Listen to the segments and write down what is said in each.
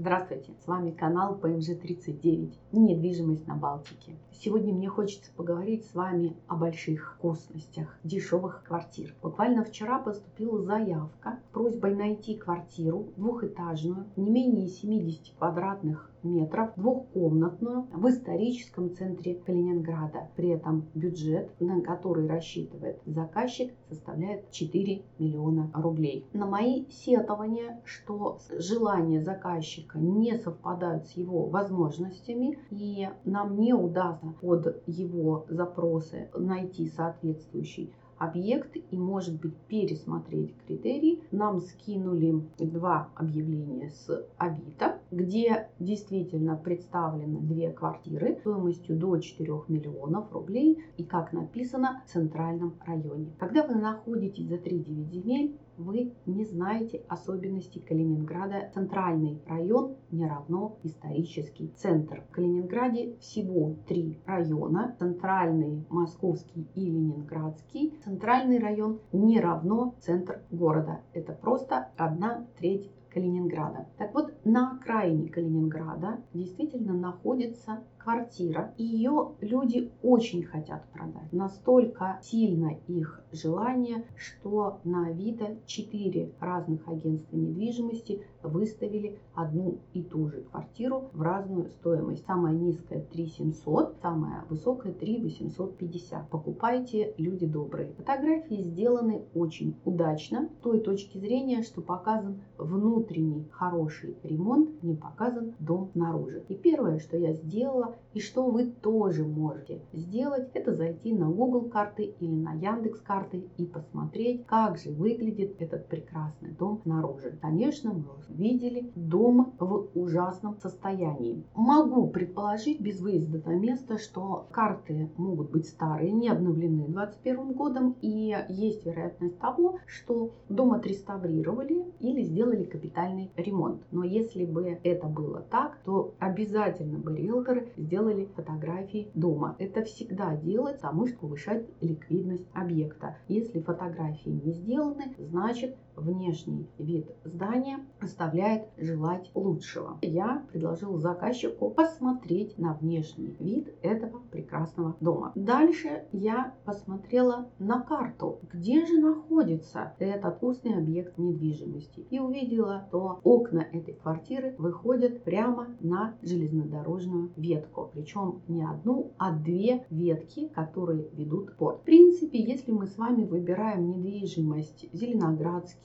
Здравствуйте, с вами канал PMG39 «Недвижимость на Балтике». Сегодня мне хочется поговорить с вами о больших вкусностях, дешевых квартир. Буквально вчера поступила заявка с просьбой найти квартиру двухэтажную, не менее 70 квадратных метров, двухкомнатную в историческом центре Калининграда. При этом бюджет, на который рассчитывает заказчик, составляет 4 миллиона рублей. На мои сетования, что желания заказчика не совпадают с его возможностями и нам не удастся под его запросы найти соответствующий объект и, может быть, пересмотреть критерии, нам скинули два объявления с Авито, где действительно представлены две квартиры стоимостью до 4 миллионов рублей и, как написано, в центральном районе. Когда вы находитесь за 3-9 земель, вы не знаете особенностей Калининграда. Центральный район не равно исторический центр. В Калининграде всего три района. Центральный, Московский и Ленинградский. Центральный район не равно центр города. Это просто одна треть Калининграда. Так вот, на окраине Калининграда действительно находится квартира. И ее люди очень хотят продать. Настолько сильно их желание, что на Авито 4 разных агентства недвижимости выставили одну и ту же квартиру в разную стоимость. Самая низкая 3 700, самая высокая 3 850. Покупайте, люди добрые. Фотографии сделаны очень удачно с той точки зрения, что показан внутренний хороший ремонт, не показан дом снаружи. И первое, что я сделала и что вы тоже можете сделать, это зайти на Google карты или на Яндекс карты и посмотреть, как же выглядит этот прекрасный дом снаружи. Конечно, мы видели дом в ужасном состоянии. Могу предположить без выезда на место, что карты могут быть старые, не обновлены 2021 годом, и есть вероятность того, что дом отреставрировали или сделали капитальный ремонт. Но если бы это было так, то обязательно бы риэлторы сделали фотографии дома. Это всегда делать, потому что повышать ликвидность объекта. Если фотографии не сделаны, значит внешний вид здания оставляет желать лучшего. Я предложил заказчику посмотреть на внешний вид этого прекрасного дома. Дальше я посмотрела на карту, где же находится этот вкусный объект недвижимости и увидела, что окна этой квартиры выходят прямо на железнодорожную ветку. Причем не одну, а две ветки, которые ведут в порт. В принципе, если мы с вами выбираем недвижимость в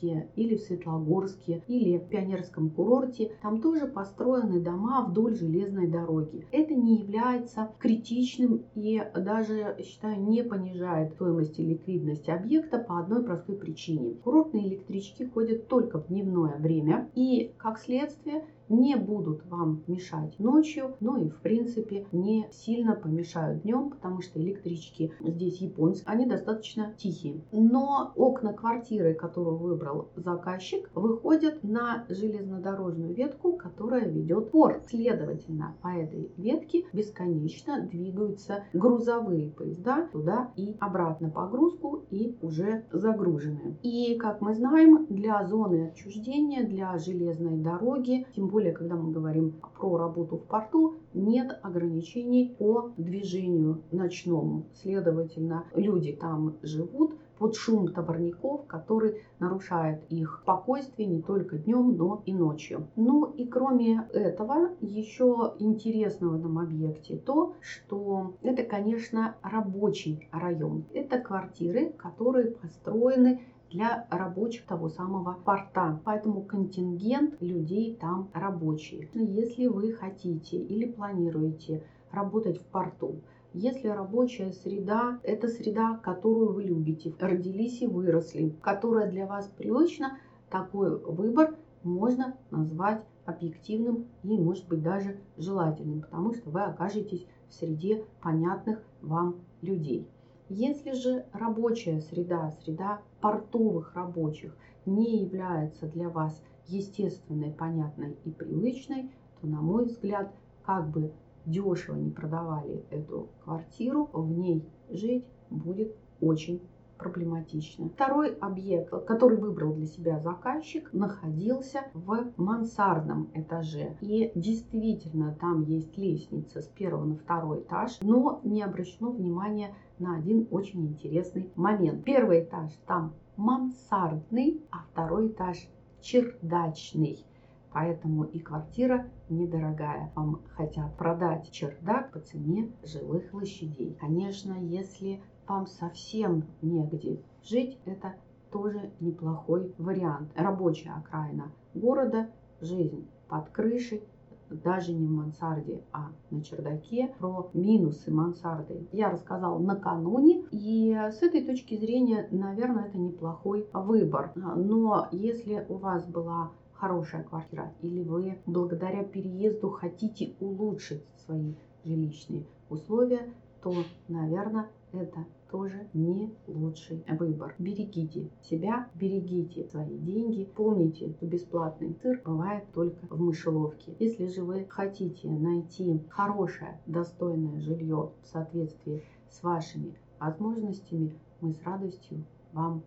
Зеленоградске или в Светлогорске или в Пионерском курорте, там тоже построены дома вдоль железной дороги. Это не является критичным и даже, считаю, не понижает стоимость и ликвидность объекта по одной простой причине. Курортные электрички ходят только в дневное время и, как следствие, не будут вам мешать ночью, ну и в принципе не сильно помешают днем, потому что электрички здесь японцы, они достаточно тихие. Но окна квартиры, которую выбрал заказчик, выходят на железнодорожную ветку, которая ведет порт. Следовательно, по этой ветке бесконечно двигаются грузовые поезда туда и обратно погрузку и уже загруженные. И как мы знаем, для зоны отчуждения, для железной дороги, тем более, когда мы говорим про работу в порту, нет ограничений по движению ночному. Следовательно, люди там живут под шум товарников, который нарушает их спокойствие не только днем, но и ночью. Ну и кроме этого, еще интересно в этом объекте то, что это, конечно, рабочий район. Это квартиры, которые построены для рабочих того самого порта. Поэтому контингент людей там рабочие. Если вы хотите или планируете работать в порту, если рабочая среда – это среда, которую вы любите, родились и выросли, которая для вас привычна, такой выбор можно назвать объективным и, может быть, даже желательным, потому что вы окажетесь в среде понятных вам людей. Если же рабочая среда, среда портовых рабочих не является для вас естественной, понятной и привычной, то, на мой взгляд, как бы дешево не продавали эту квартиру, в ней жить будет очень проблематично. Второй объект, который выбрал для себя заказчик, находился в мансардном этаже. И действительно там есть лестница с первого на второй этаж, но не обращено внимания на один очень интересный момент. Первый этаж там мансардный, а второй этаж чердачный. Поэтому и квартира недорогая. Вам хотят продать чердак по цене жилых площадей. Конечно, если вам совсем негде жить, это тоже неплохой вариант. Рабочая окраина города, жизнь под крышей, даже не в мансарде, а на чердаке. Про минусы мансарды я рассказала накануне. И с этой точки зрения, наверное, это неплохой выбор. Но если у вас была хорошая квартира или вы благодаря переезду хотите улучшить свои жилищные условия, то, наверное, это тоже не лучший выбор. Берегите себя, берегите свои деньги. Помните, что бесплатный сыр бывает только в мышеловке. Если же вы хотите найти хорошее, достойное жилье в соответствии с вашими возможностями, мы с радостью вам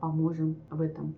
поможем в этом.